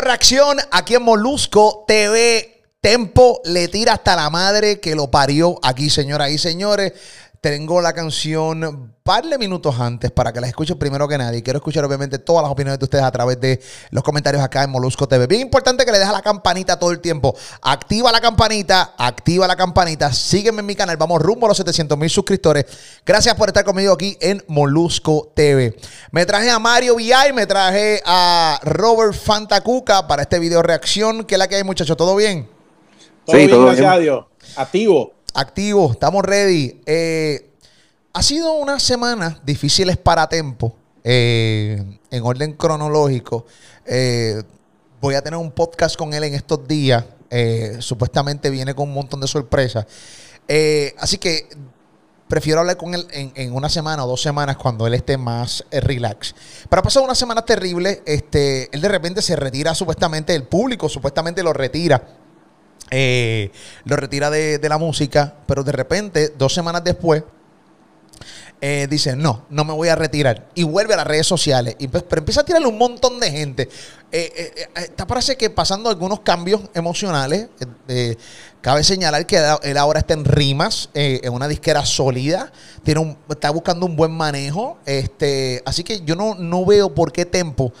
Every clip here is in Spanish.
Reacción aquí en Molusco TV. Tempo le tira hasta la madre que lo parió aquí, señoras y señores. Tengo la canción par de minutos antes para que la escuchen primero que nadie. Quiero escuchar obviamente todas las opiniones de ustedes a través de los comentarios acá en Molusco TV. Bien importante que le dejes la campanita todo el tiempo. Activa la campanita, activa la campanita. Sígueme en mi canal. Vamos rumbo a los 700 mil suscriptores. Gracias por estar conmigo aquí en Molusco TV. Me traje a Mario VI, me traje a Robert Fantacuca para este video reacción. ¿Qué es la que hay, muchachos? ¿Todo bien? Todo bien, gracias a Dios. Activo. Activo, estamos ready. Eh, ha sido unas semanas difíciles para Tempo, eh, en orden cronológico. Eh, voy a tener un podcast con él en estos días. supuestamente viene con un montón de sorpresas. así que prefiero hablar con él en, una semana o dos semanas cuando él esté más relax. Pero ha pasado una semana terrible. Este, él de repente se retira supuestamente, el público supuestamente lo retira eh, lo retira de, la música, pero de repente, dos semanas después, eh, dice, no, no me voy a retirar. Y vuelve a las redes sociales. Y, pero empieza a tirarle un montón de gente. Eh, está parece que pasando algunos cambios emocionales. cabe señalar que él ahora está en rimas, en una disquera sólida. Tiene está buscando un buen manejo. Este, así que yo no, no veo por qué Tempo,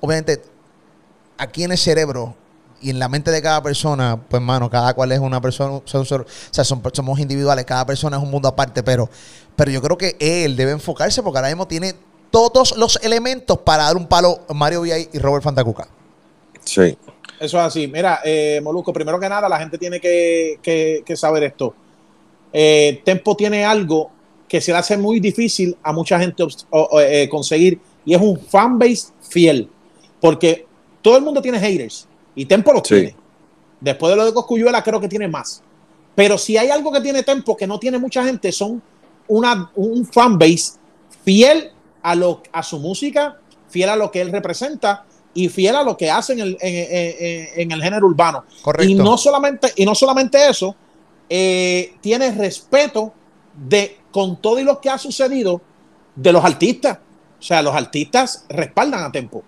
obviamente, aquí en el cerebro, y en la mente de cada persona, pues, mano, cada cual es una persona, o sea, somos individuales, cada persona es un mundo aparte, pero, pero yo creo que él debe enfocarse porque ahora mismo tiene todos los elementos para dar un palo Mario Villay y Robert Fantacuca. Sí. Eso es así. Mira, eh, Molusco, primero que nada, la gente tiene que, saber esto. Eh, Tempo tiene algo que se le hace muy difícil a mucha gente eh, conseguir y es un fanbase fiel. Porque todo el mundo tiene haters y Tempo lo tiene. Después de lo de Coscuyuela, creo que tiene más. Pero si hay algo que tiene Tempo que no tiene mucha gente, son una, un fanbase fiel a, lo, a su música, fiel a lo que él representa y fiel a lo que hace en el, en, el género urbano. Correcto. Y no solamente, y no solamente eso, eh, tiene respeto de, con todo y lo que ha sucedido de los artistas. O sea, los artistas respaldan a Tempo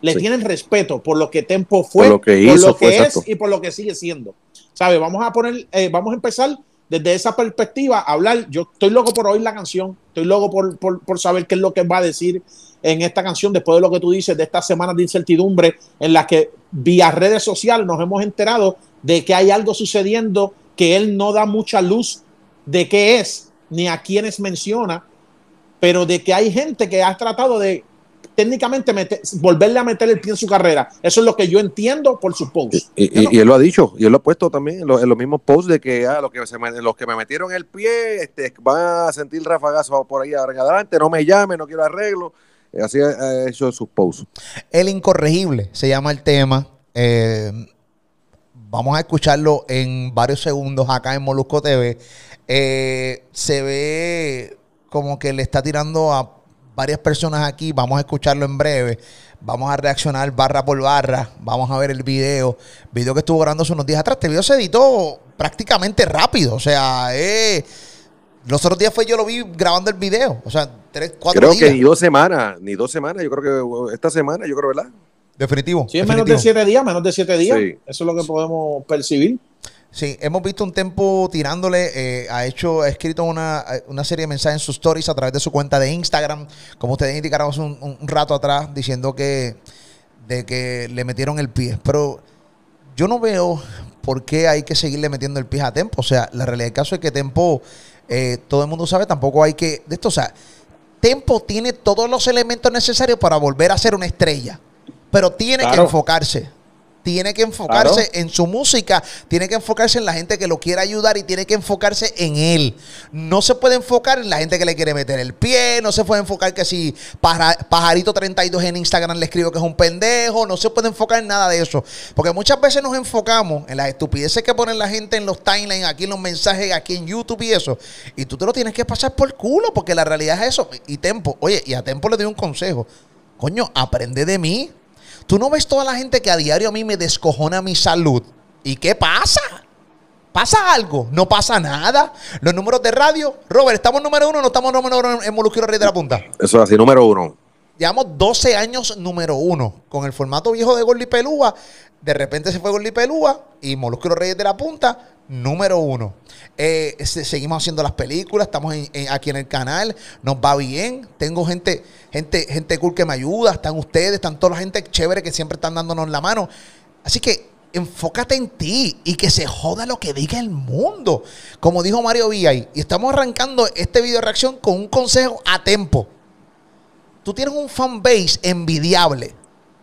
le tienen respeto por lo que Tempo fue, por lo que, hizo, es y por lo que sigue siendo. ¿Sabe? Vamos a poner, eh, vamos a empezar desde esa perspectiva a hablar. Yo estoy loco por oír la canción, estoy loco por, saber qué es lo que va a decir en esta canción después de lo que tú dices, de estas semanas de incertidumbre en las que vía redes sociales nos hemos enterado de que hay algo sucediendo que él no da mucha luz de qué es, ni a quiénes menciona, pero de que hay gente que ha tratado de técnicamente volverle a meter el pie en su carrera. Eso es lo que yo entiendo por su post. Y, él lo ha dicho, y él lo ha puesto también en, los mismos posts de que ah, los, que se me, los que me metieron el pie este, van a sentir rafagazo por ahí adelante, no me llame, no quiero arreglo. Eh, así ha hecho sus posts. El incorregible se llama el tema. Eh, vamos a escucharlo en varios segundos acá en Molusco TV. Eh, se ve como que le está tirando a varias personas aquí. Vamos a escucharlo en breve. Vamos a reaccionar barra por barra. Vamos a ver el video. Video que estuvo grabando hace unos días atrás. Este video se editó prácticamente rápido. O sea, eh, los otros días fue yo lo vi grabando el video. O sea, tres, cuatro creo días. Creo que ni dos semanas, ni dos semanas. Yo creo que esta semana, yo creo, ¿verdad? Definitivo. Sí, es menos de siete días, menos de siete días. Eso es lo que podemos percibir. Sí, hemos visto un tiempo tirándole, eh, ha hecho, ha escrito una, serie de mensajes en sus stories a través de su cuenta de Instagram, como ustedes indicaron hace un, rato atrás, diciendo que, de que le metieron el pie. Pero yo no veo por qué hay que seguirle metiendo el pie a Tempo. O sea, la realidad del caso es que Tempo, eh, todo el mundo sabe, tampoco hay que, de esto, o sea, Tempo tiene todos los elementos necesarios para volver a ser una estrella, pero tiene que enfocarse tiene que enfocarse en su música, tiene que enfocarse en la gente que lo quiere ayudar y tiene que enfocarse en él. No se puede enfocar en la gente que le quiere meter el pie, no se puede enfocar que si Pajarito32 en Instagram le escribo que es un pendejo, no se puede enfocar en nada de eso. Porque muchas veces nos enfocamos en las estupideces que pone la gente en los timelines, aquí en los mensajes, aquí en YouTube y eso. Y tú te lo tienes que pasar por culo porque la realidad es eso. Y Tempo, oye, y a Tempo le doy un consejo. Coño, aprende de mí. Tú no ves toda la gente que a diario a mí me descojona mi salud. ¿Y qué pasa? ¿Pasa algo? No pasa nada. Los números de radio, Robert, ¿estamos número uno o no estamos número uno en Molusquero Rey de la Punta? Eso es así, número uno. llevamos 12 años número uno con el formato viejo de Gordy Pelúa. De repente se fue Gordy Pelúa y los Reyes de la Punta, número uno. Eh, se- seguimos haciendo las películas, estamos en- en- aquí en el canal, nos va bien. Tengo gente, gente, gente cool que me ayuda, están ustedes, están toda la gente chévere que siempre están dándonos la mano. Así que enfócate en ti y que se joda lo que diga el mundo. Como dijo Mario Villay, y estamos arrancando este video reacción con un consejo a tiempo. Tú tienes un fanbase envidiable.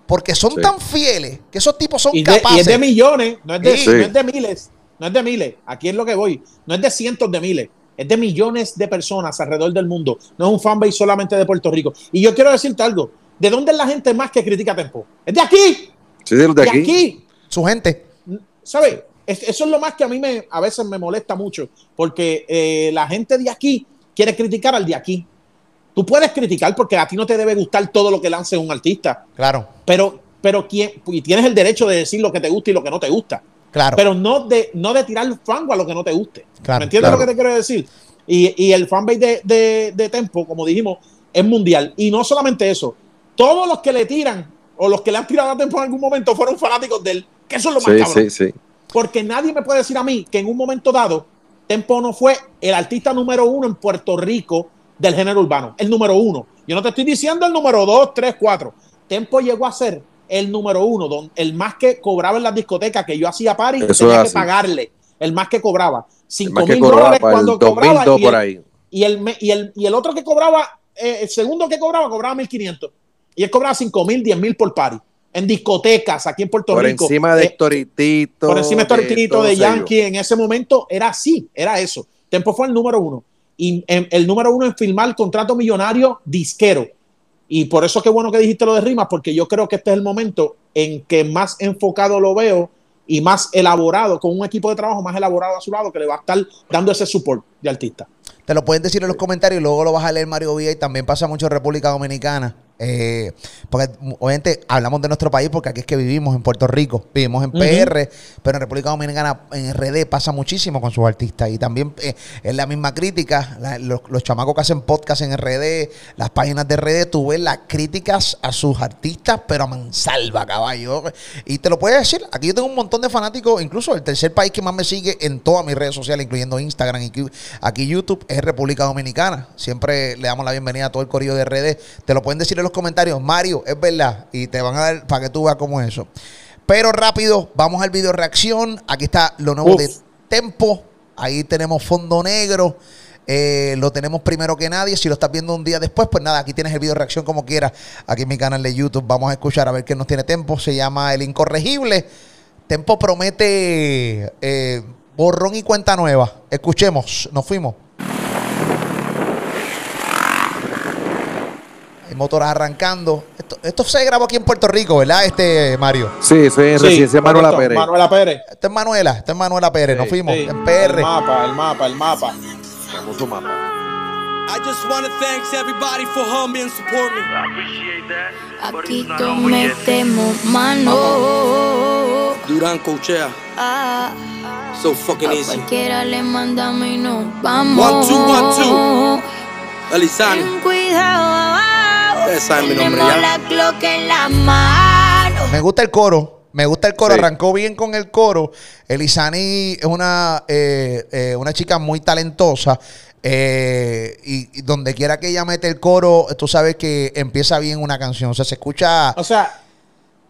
Porque son Sí. tan fieles que esos tipos son Y, de- y capaces. es de millones, no es de, Sí. no es de miles, no es de miles. Aquí es lo que voy. No es de cientos de miles, es de millones de personas alrededor del mundo. No es un fanbase solamente de Puerto Rico. Y yo quiero decirte algo. ¿De dónde es la gente más que critica a Tempo? Es de aquí. Sí, de de De aquí. aquí. Su gente. ¿Sabes? Es- Eso es lo más que a mí me, a veces me molesta mucho. Porque eh, la gente de aquí quiere criticar al de aquí. Tú puedes criticar porque a ti no te debe gustar todo lo que lance un artista. Claro, Pero, pero quién, y tienes el derecho de decir lo que te gusta y lo que no te gusta. Claro. Pero no de, no de tirar fango a lo que no te guste. Claro, ¿Me entiendes claro. lo que te quiero decir? Y, y el fanbase de, de, de Tempo, como dijimos, es mundial. Y no solamente eso, todos los que le tiran o los que le han tirado a Tempo en algún momento fueron fanáticos de él. Que eso es lo más Sí, cabrón. sí, sí. Porque nadie me puede decir a mí que en un momento dado Tempo no fue el artista número uno en Puerto Rico del género urbano. El número uno. Yo no te estoy diciendo el número dos, tres, cuatro. Tempo llegó a ser el número uno, don- el más que cobraba en las discotecas que yo hacía party, Eso tenía que pagarle. El más que cobraba. El Cinco más que mil cobraba dólares el cuando 2002 cobraba. y por el- ahí. y el, y el, y el otro que cobraba, eh, el segundo que cobraba, cobraba 1500. Y él cobraba 5 mil, 10 mil por party. En discotecas aquí en Puerto Por Rico. encima de Eh, por encima de Tortito, de Yankee, en ese momento era así, era eso. Tempo fue el número uno. Y en- el número uno en firmar contrato millonario disquero. Y por eso qué bueno que dijiste lo de rimas, porque yo creo que este es el momento en que más enfocado lo veo y más elaborado, con un equipo de trabajo más elaborado a su lado, que le va a estar dando ese support de artista. Te lo pueden decir en los comentarios y luego lo vas a leer Mario Villa y también pasa mucho en República Dominicana. Eh, porque obviamente hablamos de nuestro país porque aquí es que vivimos en Puerto Rico, vivimos en. PR, pero en República Dominicana, en RD, pasa muchísimo con sus artistas y también eh, es la misma crítica. la- los, los chamacos que hacen podcast en RD, las páginas de RD, tú ves las críticas a sus artistas, pero a mansalva, caballo. Y te lo puedes decir, aquí yo tengo un montón de fanáticos, incluso el tercer país que más me sigue en todas mis redes sociales, incluyendo Instagram y aquí YouTube, es República Dominicana. Siempre le damos la bienvenida a todo el corillo de RD. Te lo pueden decir los comentarios, Mario, es verdad, y te van a dar para que tú veas cómo es eso. Pero rápido, vamos al video reacción. Aquí está lo nuevo Uf. de Tempo. Ahí tenemos fondo negro. Eh, lo tenemos primero que nadie. Si lo estás viendo un día después, pues nada, aquí tienes el video reacción como quieras. Aquí en mi canal de YouTube. Vamos a escuchar a ver qué nos tiene Tempo. Se llama El Incorregible. Tempo promete eh, borrón y cuenta nueva. Escuchemos, nos fuimos. Hay motoras arrancando. Esto, esto se grabó aquí en Puerto Rico, ¿verdad? Este Mario. Sí, soy en Sí, residencia Manuela correcto, Pérez. Manuela Pérez. Esto es Manuela, esto es Manuela Pérez. Nos Sí, fuimos Sí, en PR. El mapa, el mapa, el mapa. Tenemos su mapa. I just want to thank everybody for humbling and support me. I appreciate that. Aquí yet. metemos mano. Durán Cochea, Ah, so fucking a easy. cualquiera le mandamos y nos vamos. One, two, one, two. Elizani, Ten cuidado. Ustedes saben mi nombre Tenemos ya. la Glock en la mano. Me gusta el coro. Me gusta el coro. Sí. Arrancó bien con el coro. Elizani es una, eh, eh, una chica muy talentosa. eh, y, y donde quiera que ella mete el coro, tú sabes que empieza bien una canción. O sea, se escucha. O sea,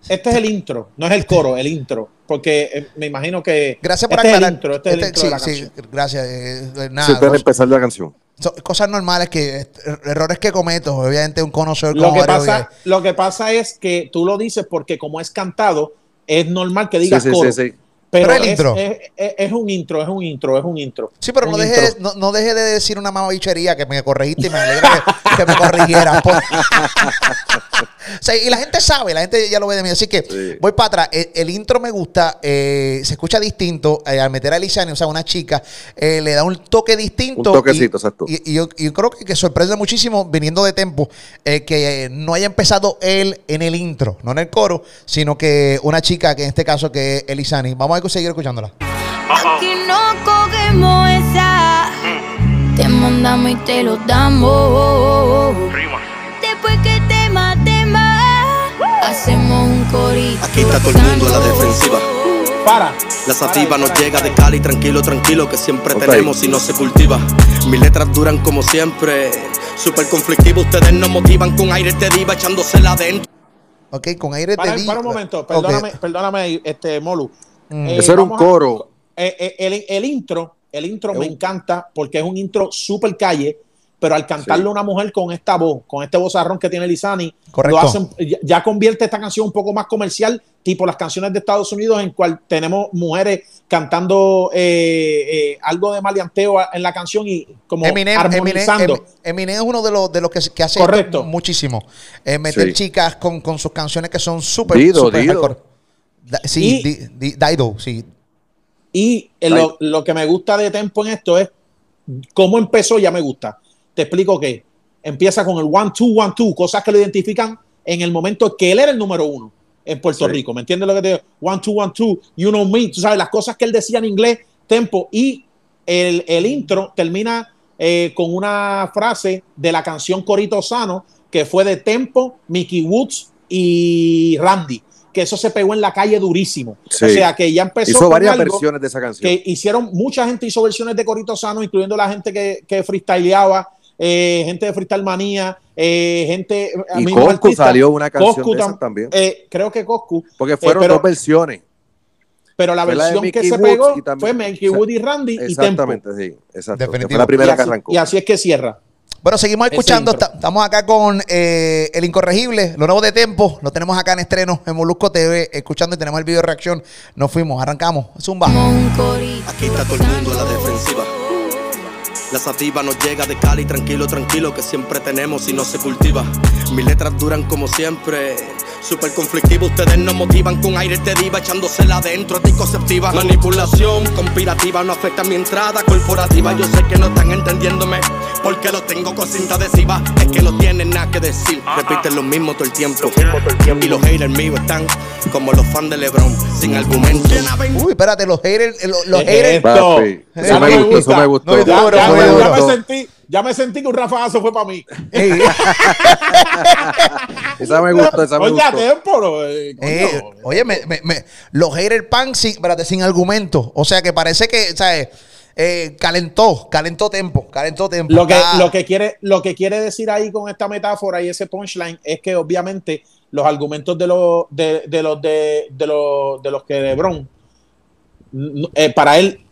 este es el intro, no es el coro, el intro. Porque me imagino que. Gracias por este aclarar. Es el intro, este es el Este- intro sí, de la sí, canción. gracias. eh, nada, Siempre cos- empezar la canción. Son cosas normales que eh, errores que cometo. Obviamente, un conocedor Lo como que, pasa, Villay. lo que pasa es que tú lo dices porque, como es cantado, es normal que Sí, digas sí, coro. sí, sí. Pero, Pero el es, intro. Es, es- es un intro, es un intro, es un intro. Sí, pero no deje, intro. no, no deje de decir una mamabichería que me corregiste y me alegra que, que me corrigiera. Por- o sea, y la gente sabe, la gente ya lo ve de mí. Así que Sí. voy para atrás. El, el intro me gusta, eh, se escucha distinto. eh, al meter a Lizani, o sea, una chica, eh, le da un toque distinto. Un toquecito, y, exacto. Y, y yo, y yo creo que, que sorprende muchísimo viniendo de Tempo eh, que eh, no haya empezado él en el intro, no en el coro, sino que una chica, que en este caso que es Elizani. Vamos a seguir escuchándola. Aquí no cogemos esa. Te mandamos y te lo damos. Rima. Te después que te mate más, hacemos un corito. Aquí está todo el mundo a la defensiva. Para. La sativa nos llega de Cali, tranquilo, tranquilo, que siempre tenemos y no se cultiva. Mis letras duran como siempre. Super conflictivo, ustedes nos motivan con aire de diva echándosela adentro. Ok, con aire Para, de di- para un momento, perdóname, perdóname, este Molu. Mm. Eh, Eso era un a- coro. eh, eh, el, el intro, el intro me encanta porque es un intro super calle, pero al cantarle Sí. una mujer con esta voz, con este vozarrón que tiene Lizani, Correcto. lo hacen, ya, convierte esta canción un poco más comercial, tipo las canciones de Estados Unidos, en cual tenemos mujeres cantando eh, eh, algo de maleanteo en la canción y como Eminem, Eminem, armonizando. Em- Eminem es uno de los, de los que, que hace Correcto. muchísimo. Eh, meter Sí. chicas con, con sus canciones que son súper Dido, súper Dido. hardcore. Da- Sí, Y- Di- Di- Dido, sí. Y eh, lo, lo que me gusta de Tempo en esto es cómo empezó, ya me gusta. Te explico que empieza con el one, two, one, two, cosas que lo identifican en el momento que él era el número uno en Puerto Sí. Rico. ¿Me entiendes lo que te digo? One, two, one, two, you know me. Tú sabes, las cosas que él decía en inglés, Tempo. Y el, el intro termina eh, con una frase de la canción Corito Sano, que fue de Tempo, Mickey Woods y Randy. Que eso se pegó en la calle durísimo. Sí. O sea que ya empezó. Hizo varias versiones de esa canción. que hicieron, mucha gente hizo versiones de Corito Sano, incluyendo la gente que, que freestyleaba, eh, gente de Freestyle Manía, eh, gente. y Coscu salió una canción Coscu de esas tam- también. eh, creo que Coscu. Porque fueron pero- dos versiones. Pero la Fue la de versión que se Woods pegó también- fue Mickey o sea, Wood y Randy y Tempo. Exactamente, sí. Exacto. que. Fue la primera que arrancó. y así es que cierra. Bueno, seguimos escuchando. Estamos acá con eh, El Incorregible, lo nuevo de Tempo. Lo tenemos acá en estreno en Molusco TV, escuchando y tenemos el video de reacción. Nos fuimos, arrancamos. Zumba. Aquí está todo el mundo a la defensiva. La sativa nos llega de Cali, tranquilo, tranquilo, que siempre tenemos y no se cultiva. Mis letras duran como siempre. Super conflictivo, ustedes nos motivan con aire de diva, echándosela adentro, anticonceptiva. Manipulación conspirativa no afecta mi entrada corporativa. Yo sé que no están entendiéndome, porque lo tengo con cinta adhesiva. Es que no tienen nada que decir, repiten lo mismo todo el tiempo. Y los haters míos están como los fans de LeBron, sin argumento. Uy, espérate, los haters. eh, Los, los ¿Qué haters. eso no me gustó, eso me gustó. No, ya me- ya duro. me sentí, ya me sentí que un rafagazo fue para mí. Ey, Esa me gustó, esa me Oye, gustó. Eh, eh, coño. oye, me, me- me- los haters pan sin, espérate, sin argumento. O sea que parece que, ¿sabes? Eh, calentó, calentó Tempo, calentó Tempo. Lo que, lo, que quiere, lo que quiere decir ahí con esta metáfora y ese punchline es que obviamente los argumentos de los de, de los de, de los de los que LeBron n- eh, para él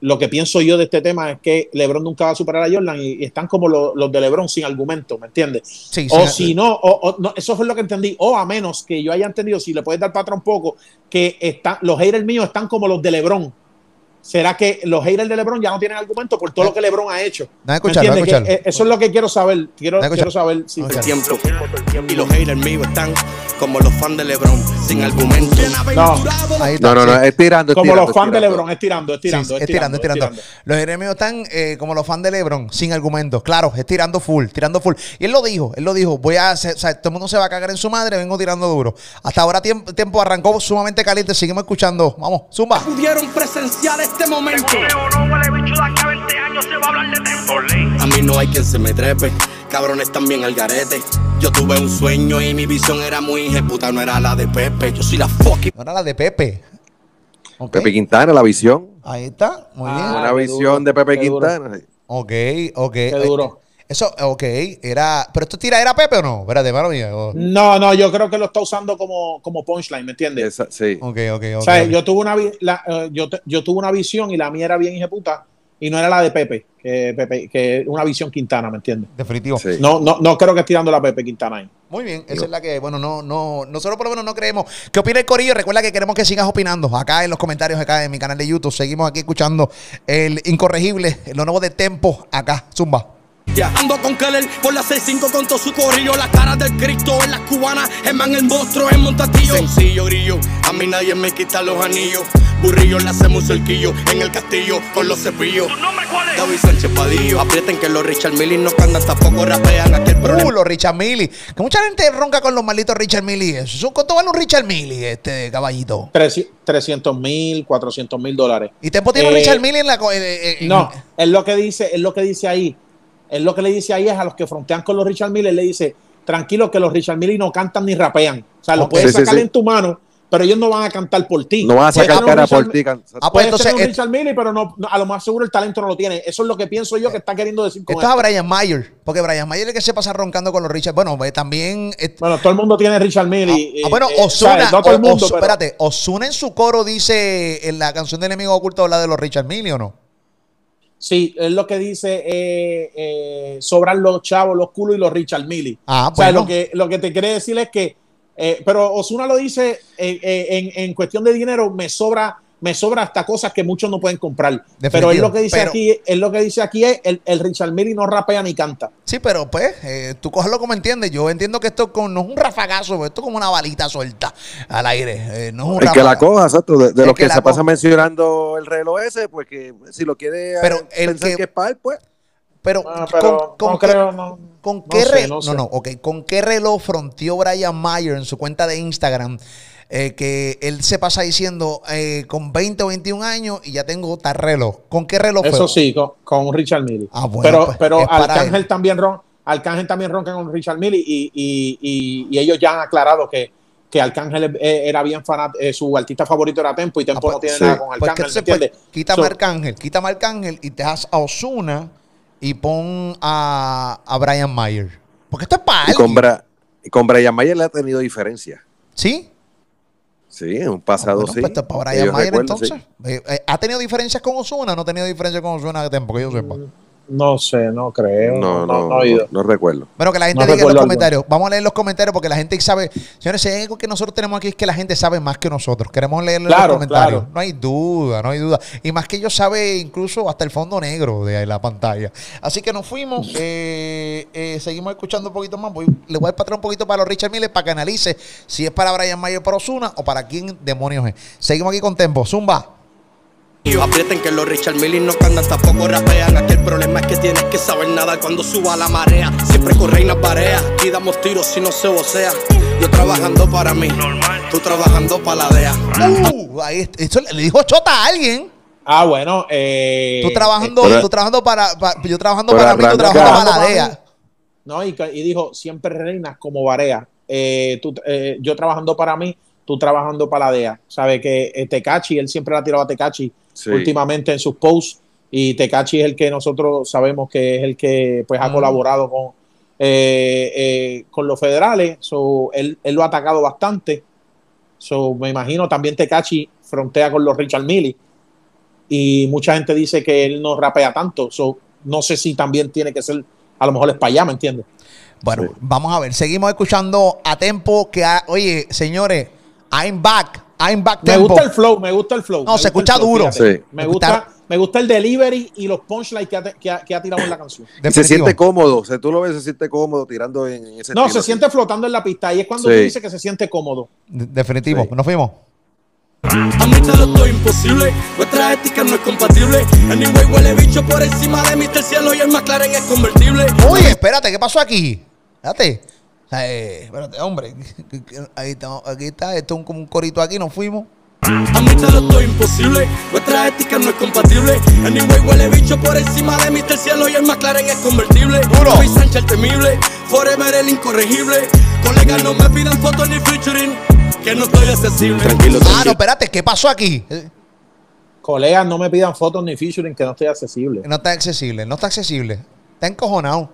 lo que pienso yo de este tema es que LeBron nunca va a superar a Jordan y, y están como los, los de LeBron sin argumento, ¿me entiendes? Sí, o sí, si no, o, o no, eso fue lo que entendí. O a menos que yo haya entendido, si le puedes dar para atrás un poco, que está, los haters míos están como los de LeBron. ¿Será que los haters de LeBron ya no tienen argumento por todo lo que LeBron ha hecho? Déjame ¿Me escucharlo, entiendes? Que, eh, eso es lo que quiero saber. Quiero, saber si escucharlo. tiempo. Y los haters míos están como los fans de LeBron, sin argumento. No. No, no, no, es tirando. es como los fans de. LeBron, es tirando, es Sí, tirando, sí, es es tirando, es tirando. tirando. Los enemigos están eh, como los fans de LeBron, sin argumentos. Claro, es tirando full, tirando full. Y él lo dijo, él lo dijo. Voy a hacer, o sea, todo el mundo se va a cagar en su madre, vengo tirando duro. Hasta ahora tiempo, tiempo arrancó sumamente caliente, seguimos escuchando. Vamos, zumba. Pudieron presenciar este momento. No de a 20 años se va a hablar de tempo. A mí no hay quien se me trepe. Cabrones también al garete. Yo tuve un sueño y mi visión era muy puta, no era la de Pepe. Yo soy la fucking. Ahora la de Pepe. Pepe Quintana, la visión. Ahí está, muy bien. Ah, Una qué visión duro, de Pepe qué duro. Quintana. Ok, ok. Qué duro. Eso, ok, era. Pero esto tira, ¿era Pepe o no? Espérate, mano mía. Oh, No, no, yo creo que lo está usando como, como punchline, ¿me entiendes? Esa- sí. Ok, ok, ok. O sea, yo tuve una vi- la- eh, yo, te- yo tuve una visión y la mía era bien hijeputa y no era la de Pepe, que Pepe, que una visión Quintana, ¿me entiendes? Definitivo. Sí. No, no, no creo que esté tirando la Pepe Quintana ahí. Muy bien, esa es la que, bueno, no, no, nosotros por lo menos no creemos. ¿Qué opina el Corillo? Recuerda que queremos que sigas opinando acá en los comentarios, acá en mi canal de YouTube. Seguimos aquí escuchando el incorregible, lo nuevo de Tempo, acá, Zumba. Ando con Keller por la 6-5 con todo su corrillo. La cara del Cristo en las cubanas. El man, el monstruo en Montatillo. Sencillo, grillo. A mí nadie me quita los anillos. Burrillo le hacemos un cerquillo en el castillo con los cepillos. ¿Tu nombre cuál es? David Sánchez Padillo. Aprieten que los Richard Millie no cantan, tampoco rapean. Aquel problema. Uh, los Richard Millie. Que mucha gente ronca con los malditos Richard Millie. Eso, ¿Cuánto vale un Richard Millie, este caballito? 300 mil, 400 mil dólares. Y Tempo tiene un Eh, Richard Millie en la. co- eh, eh, No, es lo que dice, es lo que dice ahí. Es lo que le dice ahí es a los que frontean con los Richard Miller, le dice, tranquilo que los Richard Millie no cantan ni rapean. O sea, lo Ok. puedes Sí, sacar sí. en tu mano, pero ellos no van a cantar por ti. No vas a sacar cara Richard por ti. Ah, pues entonces, eh, Richard Millie, pero no, no- a lo más seguro el talento no lo tiene. Eso es lo que pienso yo que está queriendo decir con esto es esto. a Brian Mayer, porque Brian Mayer es el que se pasa roncando con los Richard. Bueno, eh, también. eh, Bueno, todo el mundo tiene Richard Millie. ah, bueno, Osuna, ¿sabes? no todo el mundo, pero- espérate, Osuna en su coro dice en la canción de Enemigo Oculto habla de los Richard Mille o no? Sí, es lo que dice, eh, eh, sobran los chavos, los culos y los Richard Millie. Ah, o sea, bueno. lo que, lo que te quiere decir es que, eh, pero Osuna lo dice eh, eh, en, en cuestión de dinero, me sobra, me sobra hasta cosas que muchos no pueden comprar. Pero él lo que dice Pero- aquí, él lo que dice aquí es el, el Richard Millie no rapea ni canta. Sí, pero pues, eh, tú cógelo como entiendes. Yo entiendo que esto con- no es un rafagazo, esto es como una balita suelta al aire. eh, no es un El que la coja, exacto. De, de El lo que se pasa mencionando el reloj ese, pues que si lo quiere Pero eh, el pensar que- que, es para él, pues. Pero, Ah, pero con, no qué- creo, no- ¿con no qué sé, re- no no, sé. no, ok, ¿con qué reloj fronteó Brian Mayer en su cuenta de Instagram? Eh, que él se pasa diciendo eh, con 20 o 21 años y ya tengo tal reloj. ¿Con qué reloj fue? Eso sí, con, con Richard Millie. Ah, bueno, pero pues, pero Arcángel también ron, Arcángel también ronca con Richard Millie y, y, y, y ellos ya han aclarado que, que Arcángel eh, era bien fanat, eh, su artista favorito era Tempo y Tempo pues, no tiene sí. nada con Pues que Arcángel, ¿me entonces, pues, entiendes? quítame So- Arcángel, quítame Arcángel y te das a Osuna y pon a, a Brian Mayer. Porque esto es para Y con. Bra- y con Brian Mayer le ha tenido diferencia. ¿Sí? Sí, en un pasado Bueno, sí. pues esto es para Brian Mayer recuerdo, entonces. sí. Eh, eh, ¿Ha tenido diferencias con Osuna? ¿No ha tenido diferencias con Osuna de tiempo que yo sepa? No sé, no creo. No, no, no, oído. no recuerdo. Bueno, que la gente No diga en los comentarios. Vamos a leer los comentarios porque la gente sabe. Señores, si hay algo que nosotros tenemos aquí es que la gente sabe más que nosotros. Queremos leerlo en Claro, los comentarios. claro. No hay duda, no hay duda. Y más que ellos sabe incluso hasta el fondo negro de la pantalla. Así que nos fuimos. eh, eh, seguimos escuchando un poquito más. Voy- le voy a pasar un poquito para los Richard Miller para que analice si es para Brian Mayer para Osuna o para quién demonios es. Seguimos aquí con Tempo. Zumba. Aprieten que los Richard Millie no cantan, tampoco rapean. Aquí el problema es que tienes que saber nada cuando suba la marea. Siempre con reinas pareas, aquí damos tiros si no se vocea. Yo trabajando para mí, tú trabajando para la DEA. Uh, ahí, eso le dijo chota a alguien. Ah, bueno. Eh, Tú trabajando, pero- tú trabajando para, pa- yo trabajando para mí, tú trabajando para la DEA. No, y, y dijo, siempre reinas como Barea. Eh, tú- eh, yo trabajando para mí, tú trabajando para la DEA. Sabe que eh, Tecachi, él siempre le ha tirado a Tecachi Sí. últimamente en sus posts. Y Tecachi es el que nosotros sabemos que es el que pues ha Mm. colaborado con, eh, eh, con los federales. So, él, él lo ha atacado bastante. So, me imagino también Tecachi frontea con los Richard Millie. Y mucha gente dice que él no rapea tanto. So, no sé si también tiene que ser, a lo mejor es para allá, ¿me entiendes? Bueno, Sí. vamos a ver. Seguimos escuchando a Tempo. Que, ha- oye, señores, I'm back. I'm back Me Tempo. gusta el flow, me gusta el flow. No, me se el escucha flow, duro. Sí. Me gusta, me gusta el delivery y los punchlines que ha, que ha- que ha tirado en la canción. Y se siente cómodo. O sea, tú lo ves, se siente cómodo tirando en, en ese No, se siente flotando en la pista y es cuando Sí. tú dices que se siente cómodo. De- Definitivo. Sí. Nos fuimos. Admítelo, esto es imposible. Nuestra ética no es compatible. Anyway, huele bicho por encima de Mr. Cielo y el McLaren es convertible. Oye, espérate, ¿qué pasó aquí? Espérate. O sea, eh, espérate, hombre. Ahí está, aquí está. Esto es un, como un corito aquí. Nos fuimos. Admítelo, esto es imposible. Nuestra ética no es compatible. Anyway, huele bicho por encima de Mr. Cielo y el McLaren es convertible. Duro. Luis Sánchez el temible. Forever el incorregible. Colegas, no me pidan fotos ni featuring. Que no estoy accesible. Tranquilo, Ah, no, espérate. ¿Qué pasó aquí? Eh, Colegas, no me pidan fotos ni featuring que no estoy accesible. No está accesible. No está accesible. Está encojonado.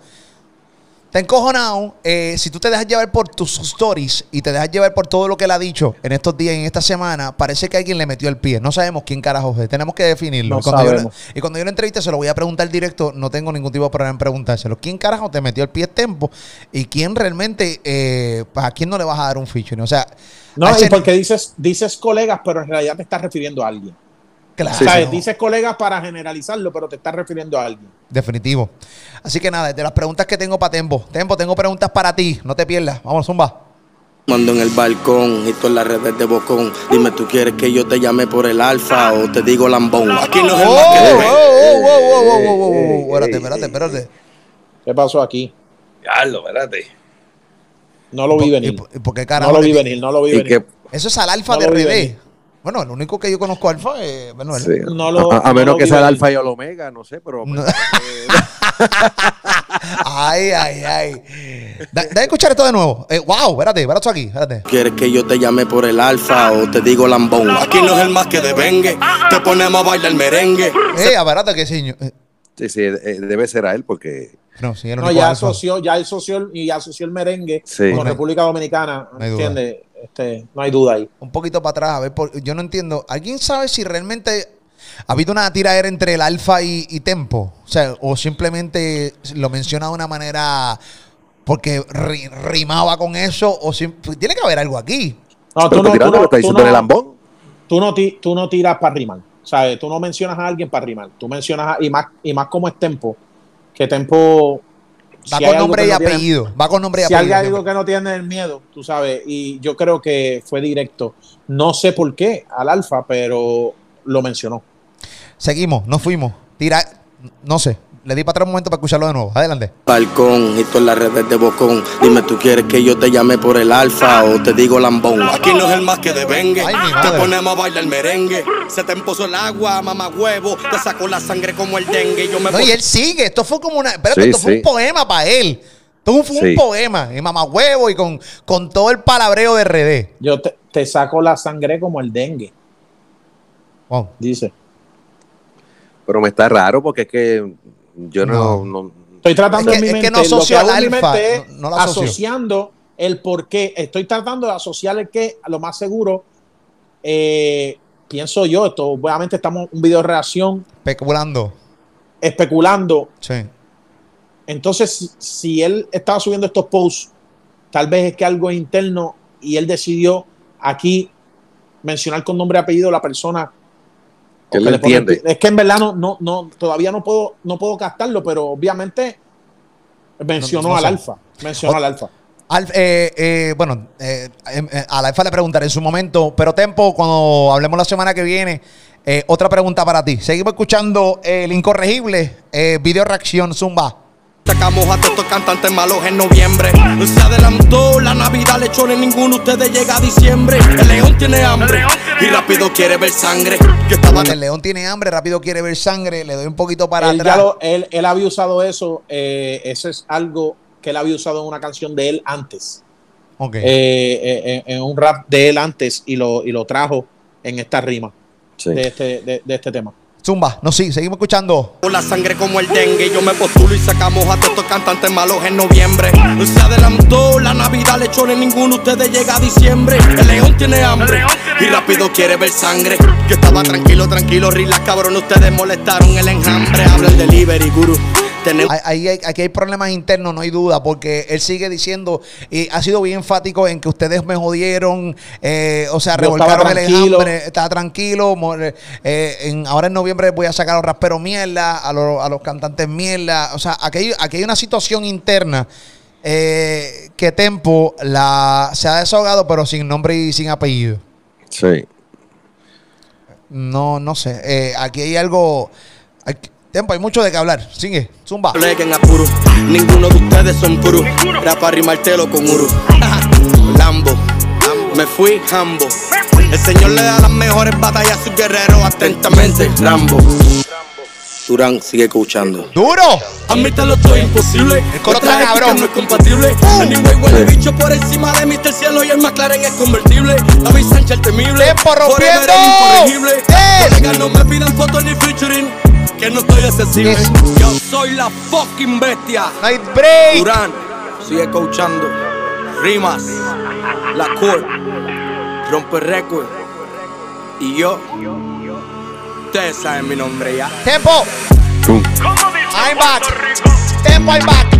Está encojonado. Eh, si tú te dejas llevar por tus stories y te dejas llevar por todo lo que él ha dicho en estos días, en esta semana, parece que alguien le metió el pie. No sabemos quién carajo es. Tenemos que definirlo. No y, cuando yo, sabemos. le- y cuando yo le entreviste, se lo voy a preguntar directo. No tengo ningún tipo de problema en preguntárselo. ¿Quién carajo te metió el pie tiempo? ¿Y quién realmente, eh, a quién no le vas a dar un featuring? O sea, No, y porque dices, dices colegas, pero en realidad te estás refiriendo a alguien. Claro, no. Dices colegas para generalizarlo, pero te estás refiriendo a alguien. Definitivo. Así que nada, de las preguntas que tengo para Tempo. Tempo, tengo preguntas para ti. No te pierdas. Vamos, Zumba. Mando en el balcón y tú en las redes de bocón. Dime, ¿tú quieres que yo te llame por el alfa o te digo lambón? Aquí no es Oh, el más que oh, oh, oh, oh, oh, oh, oh, oh. Ey, Espérate, espérate, espérate. ¿Qué pasó aquí? Diablo, espérate. No lo vi ¿Y venir. por- y por qué No carajo lo le vi venir, no lo vi venir. Eso es al alfa No de lo RD. Bueno, el único que yo conozco alfa es Manuel. sí. No lo- a, a no menos lo que sea el alfa y el omega, no sé, pero. No. eh, ay, ay, ay. Da- escuchar esto de nuevo. Eh, wow, espérate, espérate aquí, espérate. ¿Quieres que yo te llame por el alfa o te digo lambón? Aquí no es el más que devengue. Te ponemos a bailar merengue. Eh, espérate que señor. eh, Sí, sí, eh, debe ser a él porque No, sí, el No, ya asoció, ya asoció el- y asoció el merengue Sí. con República Dominicana, duda. ¿entiendes? Este, no hay duda ahí. un poquito para atrás, a ver, por- yo no entiendo. ¿Alguien sabe si realmente ha habido una tiradera entre el alfa y, y tempo? O sea, o simplemente lo menciona de una manera porque ri- rimaba con eso, o sim- tiene que haber algo aquí. No, tú diciendo el lambón. tú no, tú no tiras para rimar. ¿sabes? Tú no mencionas a alguien para rimar. Tú mencionas a, y más, y más como es Tempo, que Tempo. Va si hay con nombre y no tiene- apellido. Va con nombre y Si hay apellido. algo que no tiene el miedo, tú sabes, y yo creo que fue directo. No sé por qué al Alfa, pero lo mencionó. Seguimos, nos fuimos. Tira, no sé. Le di para atrás un momento para escucharlo de nuevo. Adelante. Balcón y todas las redes de bocón. Dime, ¿tú quieres que yo te llame por el alfa o te digo lambón? Aquí no es el más que devengue. Ay, mi Te madre. ponemos a bailar merengue. Se te empozó el agua, mamá huevo. Te sacó la sangre como el dengue. Yo me No, y él sigue. Esto fue como una. Espérate, Sí, esto fue sí. un poema para él. Esto fue un Sí. poema. Y mamá huevo y con, con todo el palabreo de RD. Yo te, te saco la sangre como el dengue, Wow. dice. Pero me está raro porque es que yo no. No. no- Estoy tratando Es que- en mi es que mente, no asocio al alfa, es no- no lo asocio. asociando el por qué. Estoy tratando de asociar el qué, a lo más seguro. eh, pienso yo, esto obviamente estamos en un video de reacción, Especulando. especulando. Sí. Entonces, si, si él estaba subiendo estos posts, tal vez es que algo es interno y él decidió aquí mencionar con nombre y apellido la persona. Que él pone- entiende. es que en verdad no, no, no, todavía no puedo, no puedo captarlo, pero obviamente mencionó No- no al alfa. Mencionó O- al alfa. Al- eh, eh, bueno, eh, eh, eh, a la Alfa le preguntaré en su momento, pero Tempo, cuando hablemos la semana que viene, eh, otra pregunta para ti. Seguimos escuchando eh, el incorregible eh, video reacción Zumba. Sacamos a todos estos cantantes malos en noviembre. Se adelantó la Navidad, lechones, ninguno de ustedes llega a diciembre. El león tiene hambre león tiene y hambre. rápido quiere ver sangre. Yo estaba El león tiene hambre, rápido quiere ver sangre, le doy un poquito para Él, atrás. lo- él, él había usado eso, eh, eso es algo que él había usado en una canción de él antes, Ok. eh, eh, en, en un rap de él antes y lo, y lo trajo en esta rima sí. de, este, de, de este tema. Zumba, no, sí, seguimos escuchando. La sangre como el dengue, yo me postulo y sacamos a todos estos cantantes malos en noviembre. Se adelantó la Navidad, lechones, ninguno de ustedes llega a diciembre. El león tiene hambre y rápido quiere ver sangre. Yo estaba tranquilo, tranquilo, relax, cabrón, ustedes molestaron el enjambre. Habla el delivery, guru. Tenemos Ahí hay- aquí hay problemas internos, no hay duda, porque él sigue diciendo y ha sido bien enfático en que ustedes me jodieron, eh, o sea, Yo revolcaron estaba el tranquilo. enjambre, estaba tranquilo. eh, en, ahora en noviembre voy a sacar a los rasperos mierda, a los, a los cantantes mierda. O sea, aquí hay, aquí hay una situación interna eh, que Tempo la, se ha desahogado, pero sin nombre y sin apellido. Sí. No, no sé. Eh, aquí hay algo. hay- Tempo, hay mucho de qué hablar. Sigue, zumba. en apuro. Ninguno de ustedes son puros. Era para rimártelo con Uru. Lambo. Me fui Hambo. El señor le da las mejores batallas a sus guerreros atentamente. Rambo. Durán sigue escuchando. ¡Duro! Admítelo, esto es imposible. El coro está cabrón. no es compatible. Anyway, huele bicho por encima de Mr. Cielo y el McLaren es convertible. David Sánchez el temible. Tiempo rompiendo. el incorregible. Yes. Colegas, no me pidan fotos ni featuring. Que no estoy accesible. Yes. Yo soy la fucking bestia. Night break. Durán sigue coachando. Rimas. La Court. Rompe récord. Y yo. Ustedes saben mi nombre ya. Tempo. Pum. ¿Cómo dice I'm back. Tempo I'm back.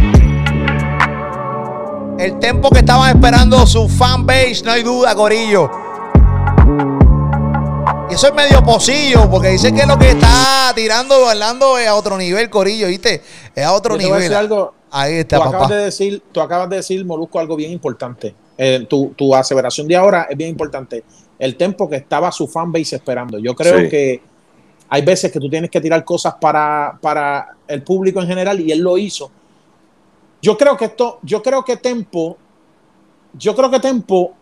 El tempo que estaban esperando su fanbase, no hay duda, Corillo. Eso es medio pocillo, porque dice que lo que está tirando, bailando es a otro nivel, Corillo, ¿viste? Es a otro Yo te voy a nivel. algo. Ahí Tú está, acabas, papá. de decir, tú acabas de decir, Molusco, algo bien importante. Eh, tu, tu aseveración de ahora es bien importante. El tempo que estaba su fanbase esperando. Yo creo Sí. que hay veces que tú tienes que tirar cosas para, para el público en general y él lo hizo. Yo creo que esto, yo creo que Tempo, yo creo que Tempo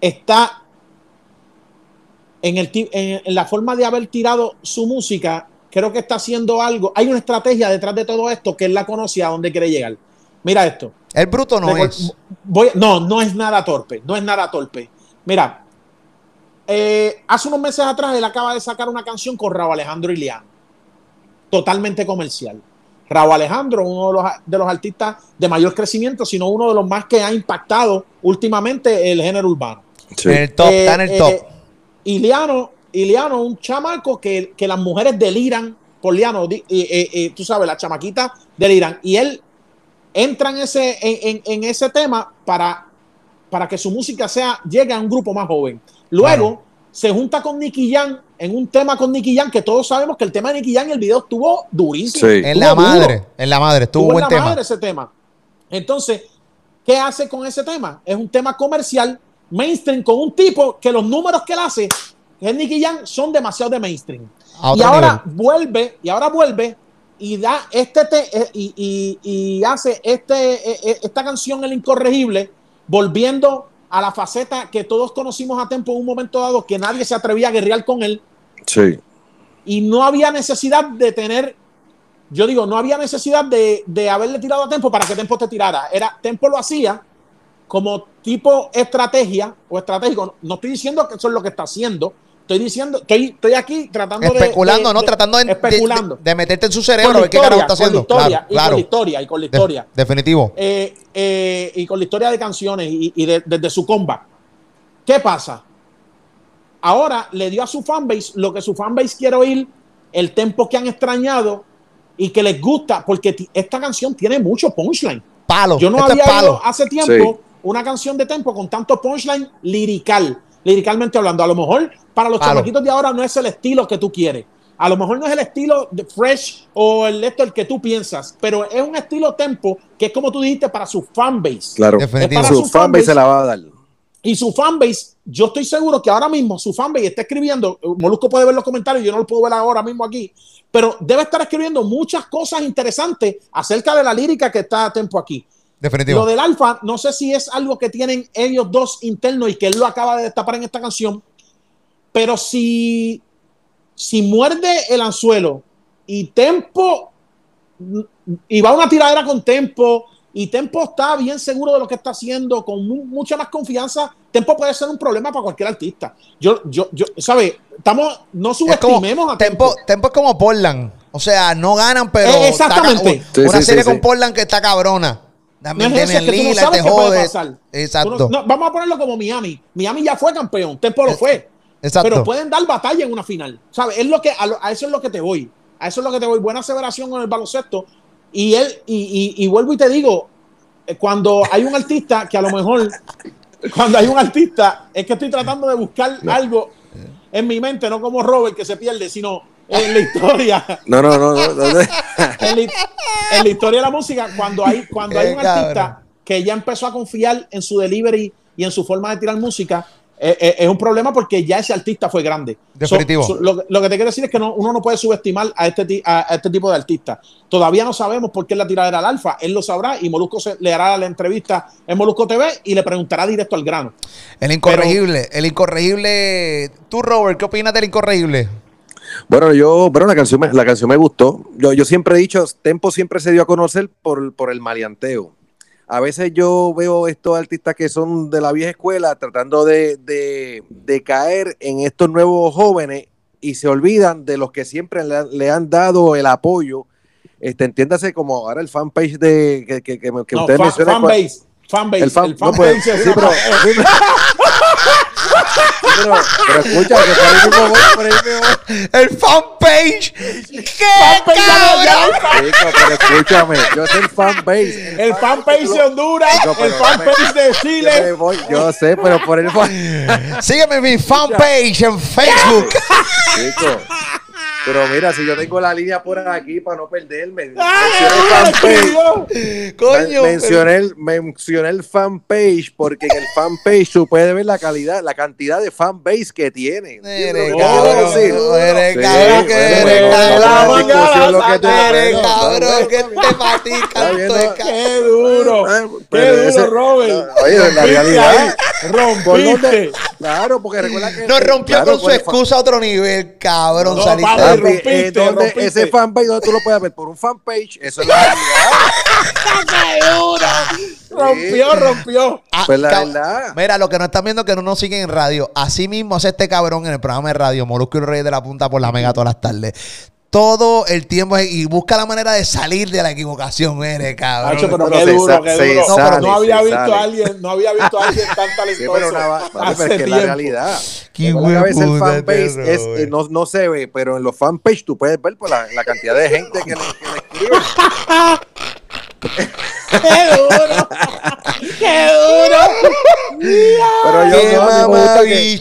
está en, el, ti- en, en la forma de haber tirado su música creo que está haciendo algo. Hay una estrategia detrás de todo esto que él la conoce a dónde quiere llegar. Mira esto. El bruto no es. voy- no, no es nada torpe. No es nada torpe. Mira, eh, hace unos meses atrás él acaba de sacar una canción con Raúl Alejandro Iliano. Totalmente comercial. Raúl Alejandro, uno de los, de los artistas de mayor crecimiento, sino uno de los más que ha impactado últimamente el género urbano. Sí. En el top, Eh, está en el eh, top. Iliano, Iliano, un chamaco que, que las mujeres deliran por Liano. di- eh, eh, eh, tú sabes, las chamaquitas deliran. Y él entra en ese, en, en- en ese tema para, para que su música sea, llegue a un grupo más joven. Luego Claro. se junta con Nicky Jam en un tema con Nicky Jam, que todos sabemos que el tema de Nicky Jam, el video estuvo durísimo. Sí. En Estuvo la duro. madre. En la madre. Estuvo Tuvo en la tema. madre ese tema. Entonces, ¿qué hace con ese tema? Es un tema comercial, mainstream, con un tipo que los números que él hace, que es Nicky Jam, son demasiado de mainstream. Y ahora nivel. vuelve, y ahora vuelve y da este te- eh, y, y- y hace este, eh, eh, esta canción El Incorregible, volviendo a la faceta que todos conocimos a tiempo en un momento dado, que nadie se atrevía a guerrear con él Sí. y no había necesidad de tener, yo digo, no había necesidad de, de haberle tirado a Tempo para que Tempo te tirara. Era, Tempo lo hacía como tipo estrategia o estratégico. No estoy diciendo que eso es lo que está haciendo. Estoy diciendo, estoy, estoy aquí tratando de. Especulando, de- ¿no? de- Tratando de, especulando. de- de meterte en su Con cerebro ver qué carajo está historia, con la haciendo. historia, Claro, y con claro. la historia, y con la De- historia. definitivo. Eh, eh, y con la historia de canciones y, y de- desde su comeback. ¿Qué pasa? Ahora le dio a su fanbase lo que su fanbase quiere oír, el tempo que han extrañado y que les gusta, porque esta canción tiene mucho punchline. Palo. Yo no Esto es había palo. hace tiempo una canción de tempo con tanto punchline lirical, liricalmente hablando. A lo mejor para los chamaquitos de ahora no es el estilo que tú quieres. A lo mejor no es el estilo de fresh o el esto el que tú piensas, pero es un estilo tempo que es como tú dijiste para su fanbase. Claro. Es para Su fanbase. se la va a dar. Y su fanbase, yo estoy seguro que ahora mismo su fanbase está escribiendo, Molusco puede ver los comentarios, yo no lo puedo ver ahora mismo aquí, pero debe estar escribiendo muchas cosas interesantes acerca de la lírica que está a tempo aquí. Definitivo. Lo del alfa, no sé si es algo que tienen ellos dos internos y que él lo acaba de destapar en esta canción, pero si, si muerde el anzuelo y Tempo, y va a una tiradera con Tempo, y Tempo está bien seguro de lo que está haciendo, con mu- mucha más confianza, Tempo puede ser un problema para cualquier artista. Yo, yo, yo, ¿sabes? Estamos, no Es como, subestimemos a tempo, tempo es como Portland. O sea, no ganan, pero. Eh, exactamente. Una sí, serie sí, con sí. Portland que está cabrona. No es eso, es que tú no sabes te puede pasar. Exacto. No- vamos a ponerlo como Miami. Miami ya fue campeón, Tempo lo fue. Exacto. Pero pueden dar batalla en una final. ¿Sabes? Es lo que, a, lo- a eso es lo que te voy. A eso es lo que te voy. Buena aseveración con el baloncesto. Y él, y, y- y vuelvo y te digo, eh, cuando hay un artista que a lo mejor, cuando hay un artista, es que estoy tratando de buscar algo en mi mente, no como Robert que se pierde, sino en la historia. No, no, no. no, no, no. en, la, en la historia de la música, cuando hay, cuando hay Qué un cabrón. artista que ya empezó a confiar en su delivery y en su forma de tirar música, eh, eh, es un problema porque ya ese artista fue grande. Definitivo. So- so- lo, lo que te quiero decir es que no- uno no puede subestimar a este, a, a este tipo de artista. Todavía no sabemos por qué la tiradera al alfa. Él lo sabrá y Molusco se, le hará la entrevista en Molusco TV y le preguntará directo al grano. El incorregible. El incorregible. Tú, Robert, ¿qué opinas del incorregible? Bueno, yo, bueno, la canción, me, la canción me gustó. Yo, yo siempre he dicho, Tempo siempre se dio a conocer por, por el maleanteo. A veces yo veo estos artistas que son de la vieja escuela tratando de, de- de caer en estos nuevos jóvenes y se olvidan de los que siempre le, han- le han dado el apoyo. Este, entiéndase como ahora el fanpage de que, que, que, que No, fan- fanbase. Fanbase. El fan, el no, pues, sí, pero, pero, pero, escucha que por ahí mismo voy, por ahí mismo voy. El fanpage. ¡Qué Fanpage cabrón! Chico, pero escúchame, yo soy el fanbase. El fanpage de Honduras, Chico, el fanpage de Yo, me Chile. voy, yo sé, pero por el fan. Sígueme en mi fanpage en Facebook. Chico. Pero mira, si yo tengo la línea por aquí para no perderme. ¡Ay, mencioné! Coño. Men- mencioné, el, mencioné el fanpage porque en el fanpage tú puedes ver la calidad, la cantidad de fanbase que tiene. ¿Entiendes Eres cabrón, eres cabrón, que eres cabrón. te matica. ¡Qué duro! Ah, ¡Qué duro, Robert! Oye, la realidad. ahí, ¿Por dónde, Rompiste. Claro, porque recuerda que. Nos rompió claro, con su excusa a otro nivel, cabrón. No, saliste papi, de- Papi, rompiste, eh, donde rompiste. ese fanpage donde tú lo puedes ver por un fanpage, eso es la realidad. Rompió, rompió. Ah, Pues la verdad. Mira, lo que no están viendo que no nos siguen en radio. Así mismo hace este cabrón en el programa de radio, Molusco y el Rey de la Punta por la Mega todas las tardes. Todo el tiempo y busca la manera de salir de la equivocación, eres cabrón. Pero qué duro, qué duro. No, sale, pero no había visto sale. a alguien, no había visto a alguien tan Sí, talentoso. pero, una, papi, pero es que es la realidad. Qué a veces el fanpage es, eh, no, no se ve, pero en los fanpage tú puedes ver por la, la cantidad de gente que le, que le escribe. ¡Qué duro! ¡Qué duro! Pero yo Qué no, me gusta que-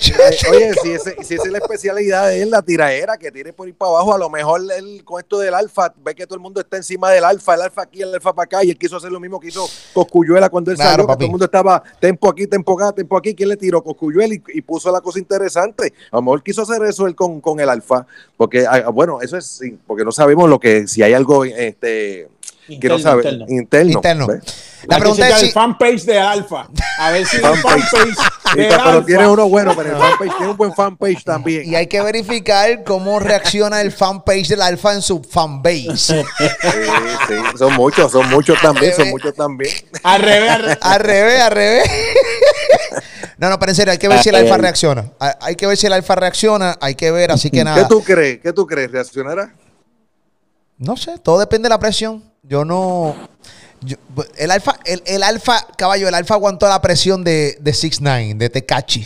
oye, si, ese, si esa es la especialidad de él, la tiraera que tiene por ir para abajo, a lo mejor él con esto del alfa, ve que todo el mundo está encima del alfa, el alfa aquí, el alfa para acá, y él quiso hacer lo mismo que hizo Coscuyuela cuando él Claro, salió, que todo el mundo estaba tempo aquí, tempo acá, tempo aquí, ¿quién le tiró? Coscuyuela y, y puso la cosa interesante. A lo mejor quiso hacer eso él con, con el alfa, porque, ah, bueno, eso es, porque no sabemos lo que, si hay algo, este, Interno, sabe, interno. interno. La pregunta es si... el fanpage de Alfa. A ver si el Fanpage. fanpage Sí, de pero tiene uno bueno, pero el fanpage tiene un buen fanpage también. Y hay que verificar cómo reacciona el fanpage del Alfa en su fanbase. Sí, sí, son muchos, son muchos también, son muchos también. Al revés, al revés. Al revés, al revés. No, no, pero en serio, hay que ver si el alfa reacciona. Hay- que ver si el alfa reacciona, hay que ver, así que ¿Qué nada. tú crees? ¿Qué tú crees? ¿Reaccionará? No sé, todo depende de la presión. Yo no. yo- el alfa, el, el alfa, caballo, el alfa aguantó la presión de, de 6 9 de Tecachi.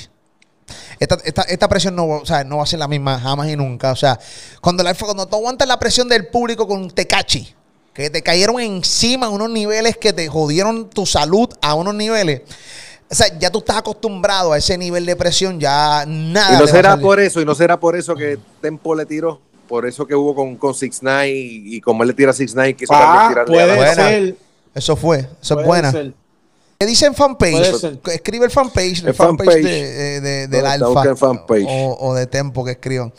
Esta, esta, esta presión no, va- o sea, no va a ser la misma jamás y nunca. O sea, cuando, el alfa, cuando tú aguantas la presión del público con Tecachi, que te cayeron encima a unos niveles que te jodieron tu salud a unos niveles. O sea, ya tú estás acostumbrado a ese nivel de presión, ya nada. Y no será por eso, y no será por eso que Tempo le tiró, por eso que hubo con, con 6 9 y, y como él le tira a 6 9 quiso Ah, también tirarle a puede la- Buena. ser. Eso fue, eso es puede buena. ser. ¿Qué dice en fanpage? Escribe el fanpage, el, El fanpage, fanpage. de, eh, de- del No, está alfa. O, o de tempo que escriban.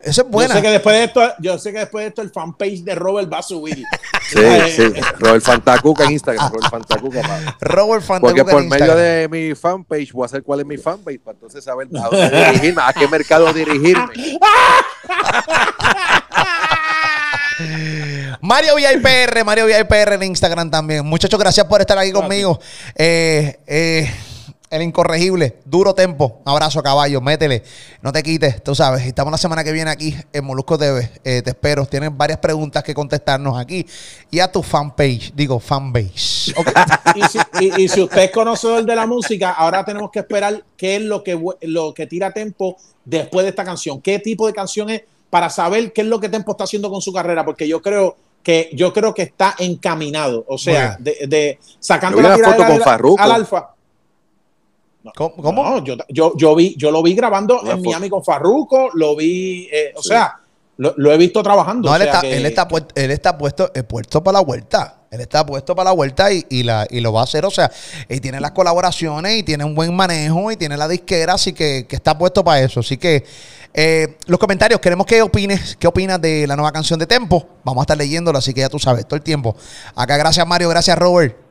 Eso es Yo buena. sé que después de esto, yo sé que después de esto el fanpage de Robert va a subir. Sí, Eh, sí. Robert Fantacuca en Instagram, Robert Fantacuca. pa. Robert Fantacuca Porque por en medio Instagram. de mi fanpage voy a saber cuál es mi fanpage para entonces saber a dónde dirigirme, a qué mercado dirigirme. Mario VIPR, Mario VIPR en Instagram también. Muchachos, gracias por estar aquí conmigo. Eh, eh, el incorregible, duro tempo. Un abrazo, caballo, métele. No te quites, tú sabes. Estamos la semana que viene aquí en Molusco TV. Eh, te espero. Tienes varias preguntas que contestarnos aquí. Y a tu fanpage, digo, fanbase. Ok. y, si, y- y si usted es conocedor de la música, ahora tenemos que esperar qué es lo que, lo que tira Tempo después de esta canción. ¿Qué tipo de canción es? Para saber qué es lo que Tempo está haciendo con su carrera, porque yo creo que yo creo que está encaminado. O sea, de, de- sacando la foto con Farruko. al alfa. ¿Cómo? cómo? No, yo, yo, yo vi, yo lo vi grabando en. Miami con Farruko, lo vi, eh, o Sí. sea, lo, lo he visto trabajando. No, o él, sea está, que- él, está puesto, él está puesto, eh, puesto para la vuelta. Él está puesto para la vuelta y, y la, y lo va a hacer. O sea, y tiene las colaboraciones y tiene un buen manejo y tiene la disquera, así que, que está puesto para eso. Así que eh, los comentarios, queremos que opines, qué opinas de la nueva canción de Tempo. Vamos a estar leyéndolo, así que ya tú sabes, todo el tiempo. Acá, gracias Mario, gracias Robert.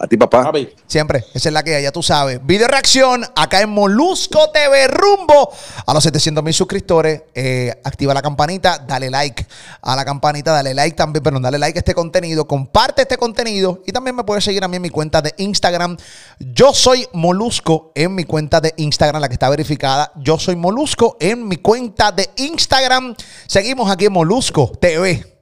A ti, papá. Papi, Siempre, esa es la que hay, ya tú sabes. Video reacción acá en Molusco TV rumbo a los 700 mil suscriptores. Eh, activa la campanita, dale like a la campanita, dale like también, perdón, dale like a este contenido, comparte este contenido y también me puedes seguir a mí en mi cuenta de Instagram. Yo soy Molusco en mi cuenta de Instagram, la que está verificada. Yo soy Molusco en mi cuenta de Instagram. Seguimos aquí en Molusco TV.